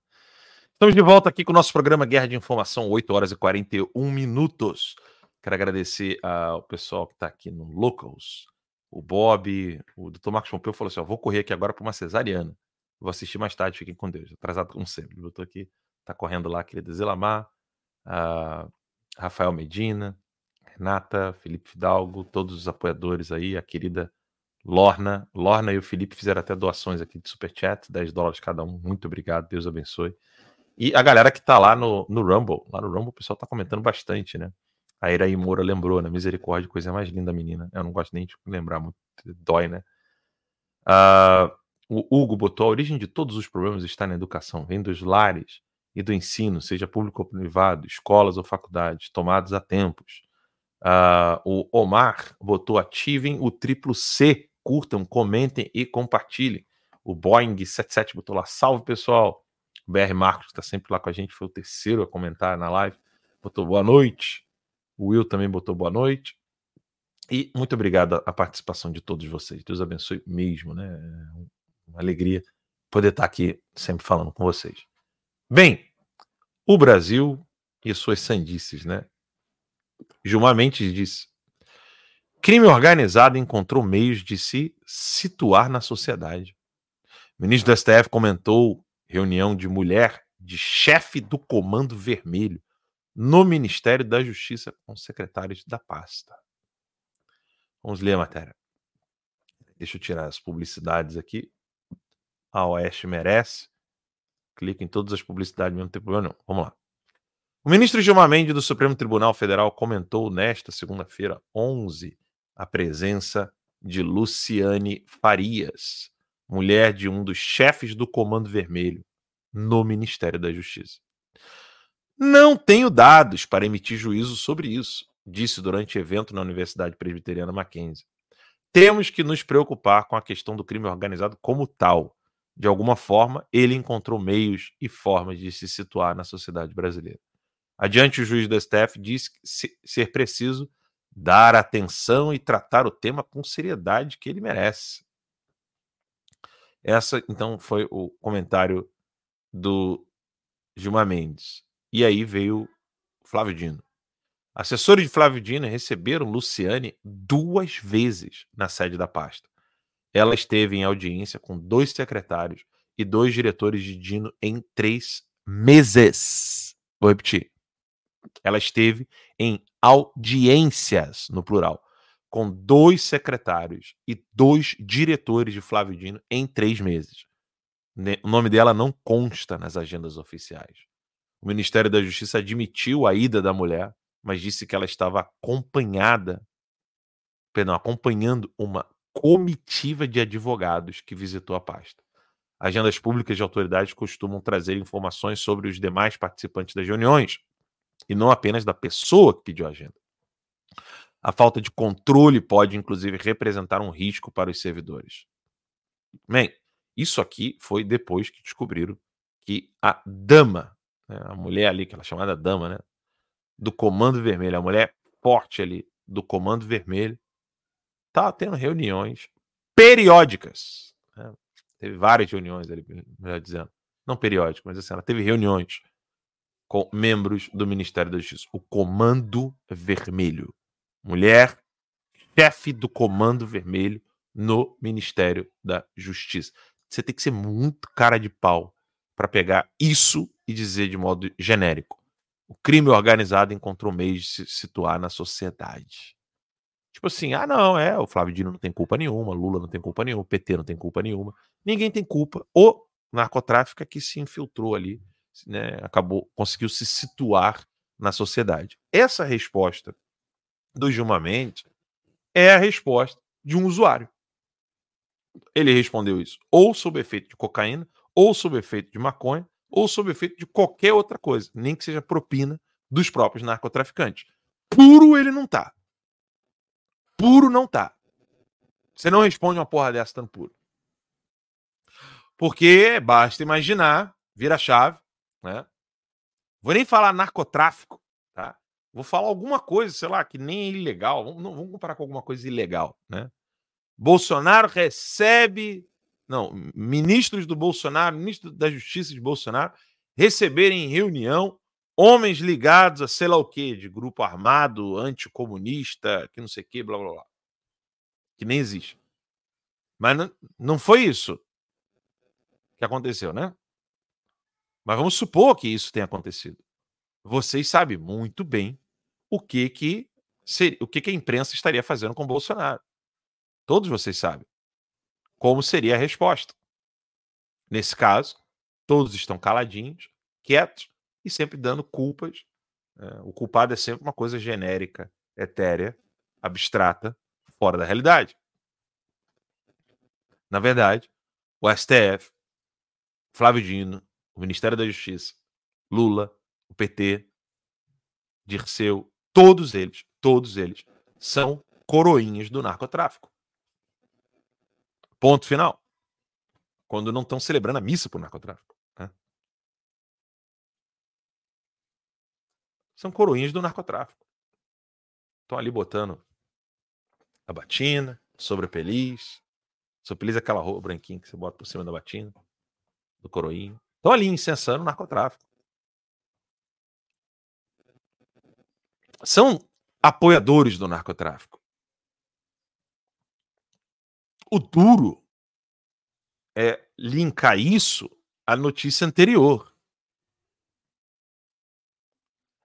Estamos de volta aqui com o nosso programa Guerra de Informação, 8 horas e 41 minutos. Quero agradecer ao pessoal que está aqui no Locals, o Bob, o Dr. Marcos Pompeu falou assim: ó, vou correr aqui agora para uma cesariana. Vou assistir mais tarde, fiquem com Deus. Atrasado como sempre. Eu tô aqui, tá correndo lá, querida Zelamar, Rafael Medina, Renata, Felipe Fidalgo, todos os apoiadores aí, a querida Lorna. Lorna e o Felipe fizeram até doações aqui de Superchat, 10 dólares cada um. Muito obrigado, Deus abençoe. E a galera que tá lá no, no Rumble, lá no Rumble o pessoal tá comentando bastante, né? A Iraí Moura lembrou, né? Misericórdia, coisa mais linda, menina. Eu não gosto nem de lembrar muito, dói, né? Uh, o Hugo botou a origem de todos os problemas está na educação, vem dos lares e do ensino, seja público ou privado, escolas ou faculdades, tomados a tempos. Uh, o Omar botou ativem o triplo C curtam, comentem e compartilhem. O Boeing 77 botou lá, salve pessoal. O BR Marcos, está sempre lá com a gente, foi o terceiro a comentar na live, botou boa noite. O Will também botou boa noite. E muito obrigado à participação de todos vocês. Deus abençoe mesmo, né? É uma alegria poder estar aqui sempre falando com vocês. Bem, o Brasil e suas sandices, né? Gilmar Mendes disse: Crime organizado encontrou meios de se situar na sociedade. O ministro do STF comentou reunião de mulher de chefe do Comando Vermelho no Ministério da Justiça com secretários da pasta. Vamos ler a matéria. Deixa eu tirar as publicidades aqui. A Oeste merece. Clica em todas as publicidades, não tem problema não. Vamos lá. O ministro Gilmar Mendes do Supremo Tribunal Federal comentou nesta segunda-feira, 11 a presença de Luciane Farias, mulher de um dos chefes do Comando Vermelho no Ministério da Justiça. Não tenho dados para emitir juízo sobre isso, disse durante evento na Universidade Presbiteriana Mackenzie. Temos que nos preocupar com a questão do crime organizado como tal. De alguma forma, ele encontrou meios e formas de se situar na sociedade brasileira. Adiante, o juiz do STF disse ser preciso dar atenção e tratar o tema com seriedade que ele merece. Essa, então, foi o comentário do Gilmar Mendes. E aí veio Flávio Dino. Assessores de Flávio Dino receberam Luciane duas vezes na sede da pasta. Ela esteve em audiência com dois secretários e dois diretores de Dino em três meses. Vou repetir. Ela esteve em audiências, no plural, com dois secretários e dois diretores de Flávio Dino em três meses. O nome dela não consta nas agendas oficiais. O Ministério da Justiça admitiu a ida da mulher, mas disse que ela estava acompanhada, perdão, acompanhando uma comitiva de advogados que visitou a pasta. Agendas públicas de autoridades costumam trazer informações sobre os demais participantes das reuniões, e não apenas da pessoa que pediu a agenda. A falta de controle pode, inclusive, representar um risco para os servidores. Bem, isso aqui foi depois que descobriram que a dama, a mulher ali, que ela chamada dama, né, do Comando Vermelho, a mulher forte ali do Comando Vermelho, tá tendo reuniões periódicas. Né? Teve várias reuniões ali, melhor dizendo. Não periódicas, mas assim, ela teve reuniões com membros do Ministério da Justiça. O Comando Vermelho. Mulher, chefe do Comando Vermelho no Ministério da Justiça. Você tem que ser muito cara de pau para pegar isso e dizer de modo genérico. O crime organizado encontrou meios de se situar na sociedade. Tipo assim, ah, não, é, o Flávio Dino não tem culpa nenhuma, Lula não tem culpa nenhuma, PT não tem culpa nenhuma, ninguém tem culpa. O narcotráfico é que se infiltrou ali né, acabou, conseguiu se situar na sociedade. Essa resposta do Gilmar Mendes é a resposta de um usuário. Ele respondeu isso ou sob efeito de cocaína, ou sob efeito de maconha, ou sob efeito de qualquer outra coisa, nem que seja propina dos próprios narcotraficantes. Puro ele não tá. Puro não tá. Você não responde uma porra dessa tão puro. Porque basta imaginar, vira chave, né? Vou nem falar narcotráfico, tá? Vou falar alguma coisa, sei lá, que nem é ilegal. Vamos, não, vamos comparar com alguma coisa ilegal, né? Bolsonaro recebe. Não, ministros do Bolsonaro, ministro da Justiça de Bolsonaro, receberem em reunião homens ligados a sei lá o quê, de grupo armado, anticomunista, que não sei o quê, blá blá blá. Que nem existe. Mas não, não foi isso que aconteceu, né? Mas vamos supor que isso tenha acontecido. Vocês sabem muito bem o que que seria, o que, que a imprensa estaria fazendo com Bolsonaro. Todos vocês sabem como seria a resposta. Nesse caso, todos estão caladinhos, quietos e sempre dando culpas. É, o culpado é sempre uma coisa genérica, etérea, abstrata, fora da realidade. Na verdade, o STF, Flávio Dino, o Ministério da Justiça, Lula, o PT, Dirceu, todos eles, todos eles são coroinhas do narcotráfico. Ponto final. Quando não estão celebrando a missa por narcotráfico. Né? São coroinhas do narcotráfico. Estão ali botando a batina, sobre a peliz. Sobre peliz é aquela roupa branquinha que você bota por cima da batina, do coroinho. Estão ali incensando o narcotráfico. São apoiadores do narcotráfico. O duro é linkar isso à notícia anterior.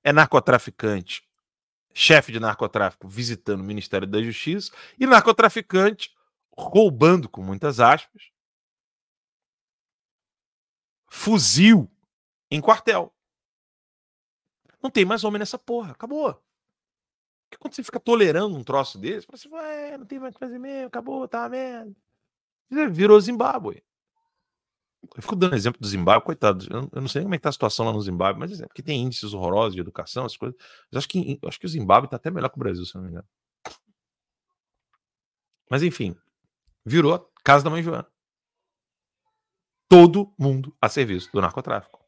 É narcotraficante, chefe de narcotráfico visitando o Ministério da Justiça e narcotraficante roubando, com muitas aspas, fuzil em quartel. Não tem mais homem nessa porra. Acabou. Porque quando você fica tolerando um troço desse, você fala assim, não tem mais o que fazer mesmo, acabou, tá merda. Virou Zimbábue. Eu fico dando exemplo do Zimbábue, coitado. Eu não sei como é que tá a situação lá no Zimbábue, mas porque tem índices horrorosos de educação, essas coisas. Mas acho que, acho que o Zimbábue tá até melhor que o Brasil, se não me engano. Mas enfim, virou a casa da mãe Joana todo mundo a serviço do narcotráfico.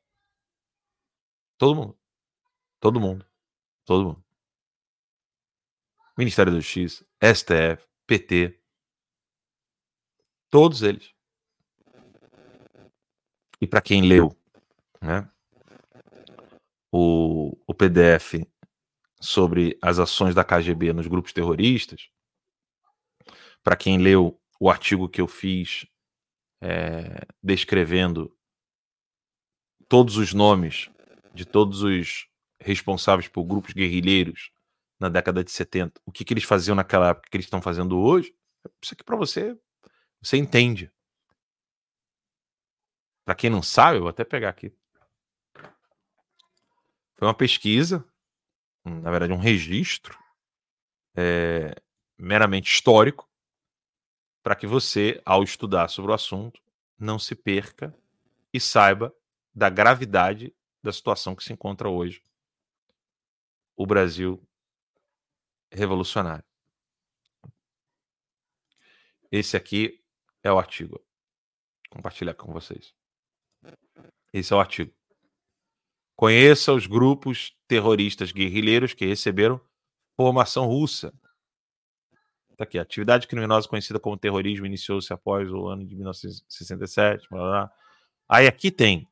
Todo mundo. Todo mundo. Todo mundo. Ministério da Justiça, STF, PT. Todos eles. E para quem leu né, o, o PDF sobre as ações da KGB nos grupos terroristas, para quem leu o artigo que eu fiz é, descrevendo todos os nomes de todos os responsáveis por grupos guerrilheiros na década de 70, o que, que eles faziam naquela época, o que eles estão fazendo hoje, isso aqui para você, você entende. Para quem não sabe, eu vou até pegar aqui. Foi uma pesquisa, na verdade, um registro é, meramente histórico para que você, ao estudar sobre o assunto, não se perca e saiba da gravidade da situação que se encontra hoje o Brasil revolucionário. Esse aqui é o artigo. Vou compartilhar com vocês. Esse é o artigo. Conheça os grupos terroristas guerrilheiros que receberam formação russa Tá aqui. Atividade criminosa conhecida como terrorismo iniciou-se após o ano de 1967. Blá, blá. Aí aqui tem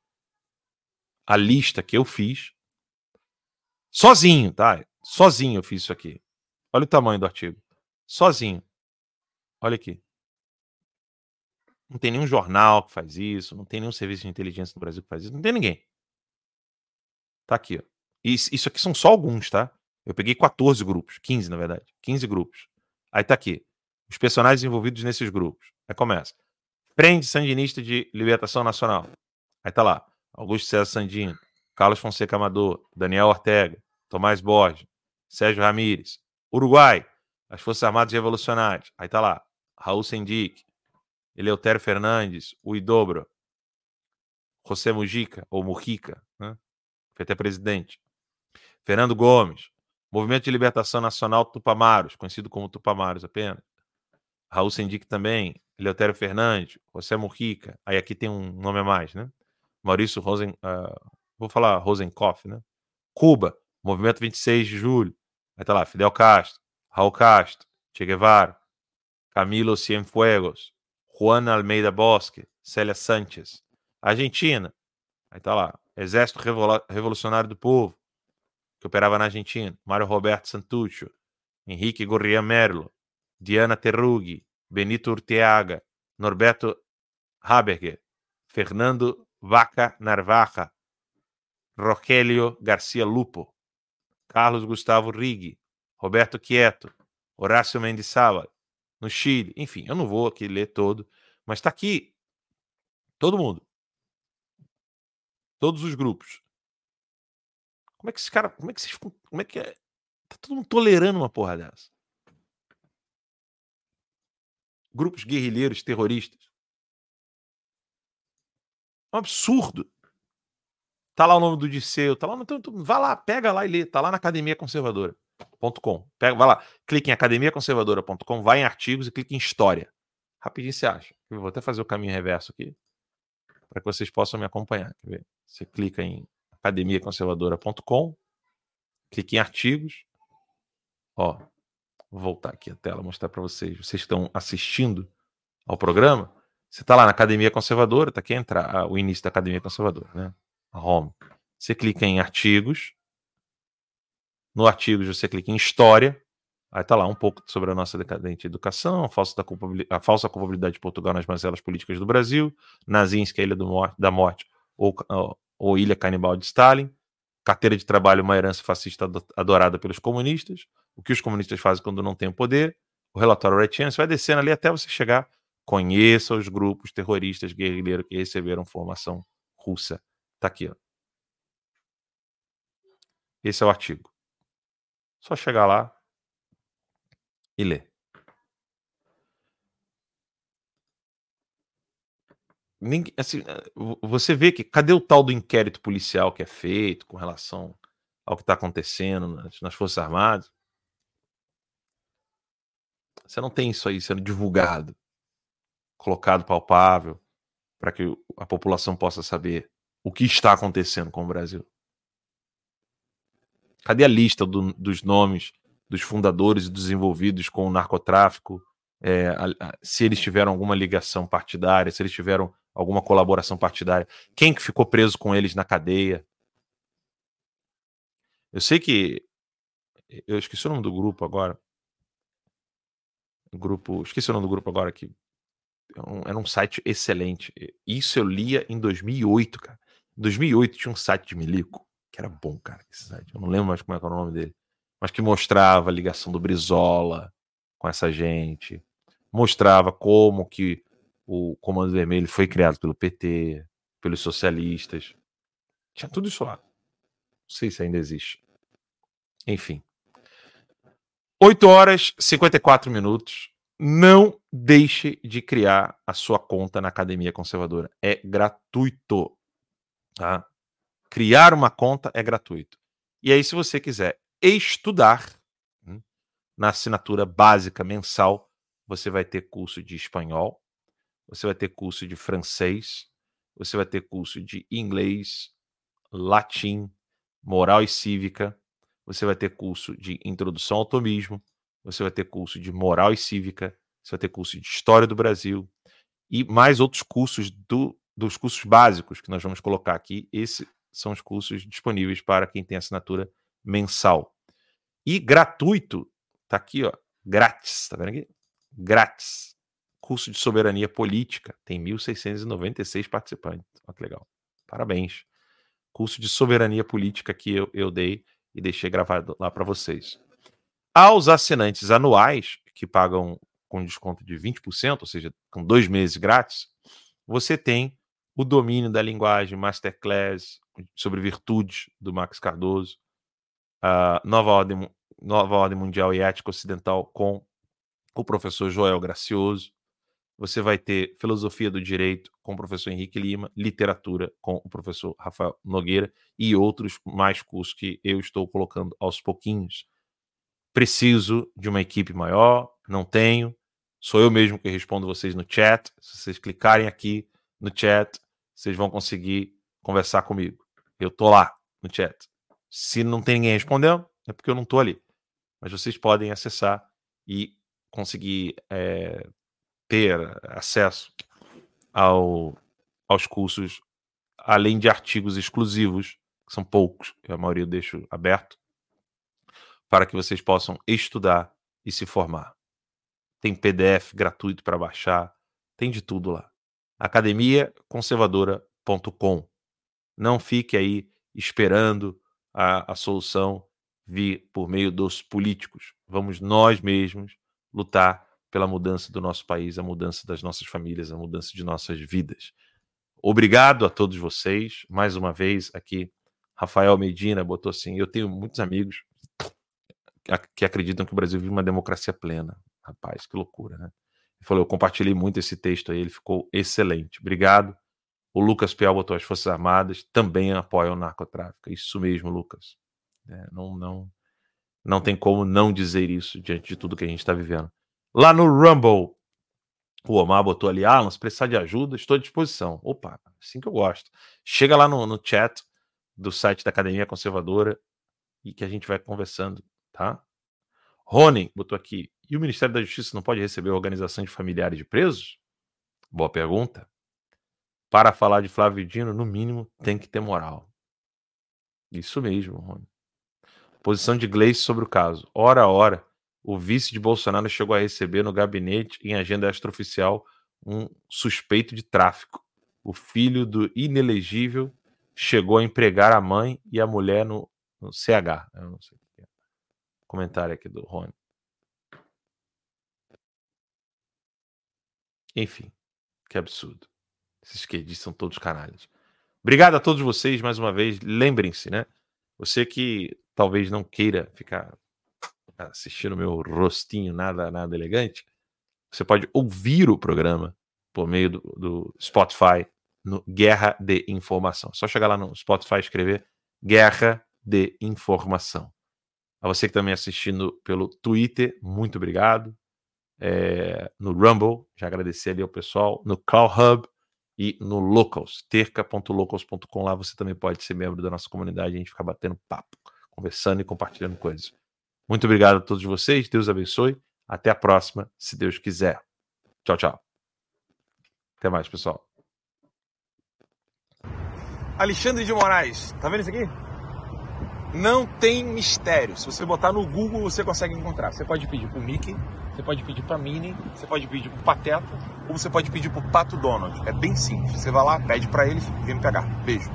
a lista que eu fiz. Sozinho, tá? Sozinho eu fiz isso aqui. Olha o tamanho do artigo. Sozinho. Olha aqui. Não tem nenhum jornal que faz isso, não tem nenhum serviço de inteligência no Brasil que faz isso, não tem ninguém. Tá aqui, ó. Isso, isso aqui são só alguns, tá? Eu peguei 14 grupos, 15 na verdade, 15 grupos. Aí tá aqui. Os personagens envolvidos nesses grupos. Aí começa. Frente Sandinista de Libertação Nacional. Aí tá lá. Augusto César Sandino, Carlos Fonseca Amador, Daniel Ortega, Tomás Borges, Sérgio Ramírez. Uruguai, as Forças Armadas Revolucionárias. Aí tá lá. Raul Sendic, Eleutério Fernandes, o Idobro, José Mujica, ou Mujica, né? foi até presidente, Fernando Gomes, Movimento de Libertação Nacional Tupamaros, conhecido como Tupamaros apenas, Raul Sendic também, Eleutério Fernandes, José Mujica, aí aqui tem um nome a mais, né? Maurício Rosen, uh, vou falar Rosenkopf, né? Cuba, Movimento 26 de Julho, aí tá lá, Fidel Castro, Raul Castro, Che Guevara, Camilo Cienfuegos, Juan Almeida Bosque, Célia Sanchez. Argentina, aí tá lá, Exército Revolucionário do Povo, que operava na Argentina, Mário Roberto Santuccio, Henrique Gorria Merlo, Diana Terrughi, Benito Urteaga, Norberto Haberger, Fernando Vaca Narvaja, Rogelio Garcia Lupo, Carlos Gustavo Riggi, Roberto Quieto, Horácio Mendizábal, no Chile, enfim, eu não vou aqui ler todo, mas está aqui todo mundo. Todos os grupos. Como é que esse cara, como é que vocês, como é que é? Tá todo mundo tolerando uma porra dessa? Grupos guerrilheiros terroristas. É um absurdo. Tá lá o nome do Disseu, tá lá, então, vá lá, pega lá e lê, tá lá na Academia Conservadora.com. Pega, vai lá, clique em academiaconservadora.com, vai em artigos e clique em história. Rapidinho você acha. Eu vou até fazer o caminho reverso aqui para que vocês possam me acompanhar. Você clica em academiaconservadora.com, clique em artigos. Ó, vou voltar aqui a tela, mostrar para vocês. Vocês estão assistindo ao programa. Você está lá na Academia Conservadora, está aqui entrar o início da Academia Conservadora, né? Home. Você clica em artigos. No artigos você clica em história. Aí está lá um pouco sobre a nossa decadente educação, a falsa, a falsa culpabilidade de Portugal nas mazelas políticas do Brasil, Nazinsk, a Ilha morte, da Morte ou, ou Ilha Canibal de Stalin, carteira de trabalho, uma herança fascista adorada pelos comunistas, o que os comunistas fazem quando não têm o poder, o relatório Red Chance vai descendo ali até você chegar, conheça os grupos terroristas guerrilheiros que receberam formação russa. Tá aqui, ó. Esse é o artigo. Só chegar lá e ler. Ninguém, assim, eh, você vê que cadê o tal do inquérito policial que é feito com relação ao que está acontecendo nas, nas Forças Armadas? Você não tem isso aí sendo divulgado, colocado palpável, para que a população possa saber o que está acontecendo com o Brasil? Cadê a lista do, dos nomes dos fundadores e dos envolvidos com o narcotráfico? É, a, a, se eles tiveram alguma ligação partidária, se eles tiveram alguma colaboração partidária, quem que ficou preso com eles na cadeia? Eu sei que eu esqueci o nome do grupo agora. O grupo, esqueci o nome do grupo agora que um, era um site excelente. Isso eu lia em 2008, cara. 2008 tinha um site de Milico, que era bom, cara, esse site. Eu não lembro mais como é era o nome dele. Mas que mostrava a ligação do Brizola com essa gente. Mostrava como que o Comando Vermelho foi criado pelo PT, pelos socialistas. Tinha tudo isso lá. Não sei se ainda existe. Enfim. 8 horas e 54 minutos. Não deixe de criar a sua conta na Academia Conservadora. É gratuito. Tá? Criar uma conta é gratuito. E aí, se você quiser estudar hum, na assinatura básica mensal, você vai ter curso de espanhol, você vai ter curso de francês, você vai ter curso de inglês, latim, moral e cívica, você vai ter curso de introdução ao tomismo, você vai ter curso de moral e cívica, você vai ter curso de história do Brasil e mais outros cursos do dos cursos básicos que nós vamos colocar aqui. Esses são os cursos disponíveis para quem tem assinatura mensal. E gratuito, tá aqui, ó, grátis, tá vendo aqui? Grátis. Curso de soberania política, tem 1.696 participantes. Olha que legal. Parabéns. Curso de soberania política que eu, eu dei e deixei gravado lá para vocês. Aos assinantes anuais, que pagam com desconto de 20%, ou seja, com dois meses grátis, você tem o domínio da linguagem Masterclass sobre virtudes do Max Cardoso, a nova ordem, nova ordem mundial e ética ocidental com o professor Joel Gracioso. Você vai ter Filosofia do Direito com o professor Henrique Lima, Literatura com o professor Rafael Nogueira e outros mais cursos que eu estou colocando aos pouquinhos. Preciso de uma equipe maior, não tenho. Sou eu mesmo que respondo vocês no chat. Se vocês clicarem aqui no chat, vocês vão conseguir conversar comigo. Eu tô lá no chat. Se não tem ninguém respondendo, é porque eu não tô ali. Mas vocês podem acessar e conseguir é, ter acesso ao, aos cursos, além de artigos exclusivos, que são poucos, a maioria eu deixo aberto, para que vocês possam estudar e se formar. Tem PDF gratuito para baixar, tem de tudo lá. academiaconservadora.com. Não fique aí esperando a, a solução vir por meio dos políticos. Vamos nós mesmos lutar pela mudança do nosso país, a mudança das nossas famílias, a mudança de nossas vidas. Obrigado a todos vocês. Mais uma vez aqui, Rafael Medina botou assim: eu tenho muitos amigos que acreditam que o Brasil vive uma democracia plena. Rapaz, que loucura, né? Ele falou: eu compartilhei muito esse texto aí, ele ficou excelente. Obrigado. O Lucas Pial botou as Forças Armadas também apoiam o narcotráfico. Isso mesmo, Lucas. É, não, não, não tem como não dizer isso diante de tudo que a gente está vivendo. Lá no Rumble, o Omar botou ali, Alan, se precisar de ajuda, estou à disposição. Opa, assim que eu gosto. Chega lá no, no chat do site da Academia Conservadora e que a gente vai conversando, tá? Rony botou aqui, e o Ministério da Justiça não pode receber organização de familiares de presos? Boa pergunta. Para falar de Flávio Dino, no mínimo, tem que ter moral. Isso mesmo, Rony. Posição de Gleice sobre o caso. Ora, ora, o vice de Bolsonaro chegou a receber no gabinete, em agenda extraoficial, um suspeito de tráfico. O filho do inelegível chegou a empregar a mãe e a mulher no, no CH. Eu não sei o que é. Comentário aqui do Rony. Enfim, que absurdo. Esses esquerdistas são todos canalhas. Obrigado a todos vocês mais uma vez. Lembrem-se, né? Você que talvez não queira ficar assistindo meu rostinho nada nada elegante, você pode ouvir o programa por meio do, do Spotify no Guerra de Informação. Só chegar lá no Spotify e escrever Guerra de Informação. A você que também tá assistindo pelo Twitter, muito obrigado. É, no Rumble, já agradecer ali ao pessoal. No Call Hub e no Locals, terca.locals.com. Lá você também pode ser membro da nossa comunidade. A gente fica batendo papo, conversando e compartilhando coisas. Muito obrigado a todos vocês. Deus abençoe. Até a próxima, se Deus quiser. Tchau, tchau. Até mais, pessoal. Alexandre de Moraes, tá vendo isso aqui? Não tem mistério. Se você botar no Google, você consegue encontrar. Você pode pedir pro Mickey, você pode pedir pra Minnie, você pode pedir pro Pateta, ou você pode pedir pro Pato Donald. É bem simples. Você vai lá, pede para ele vem me pegar. Beijo.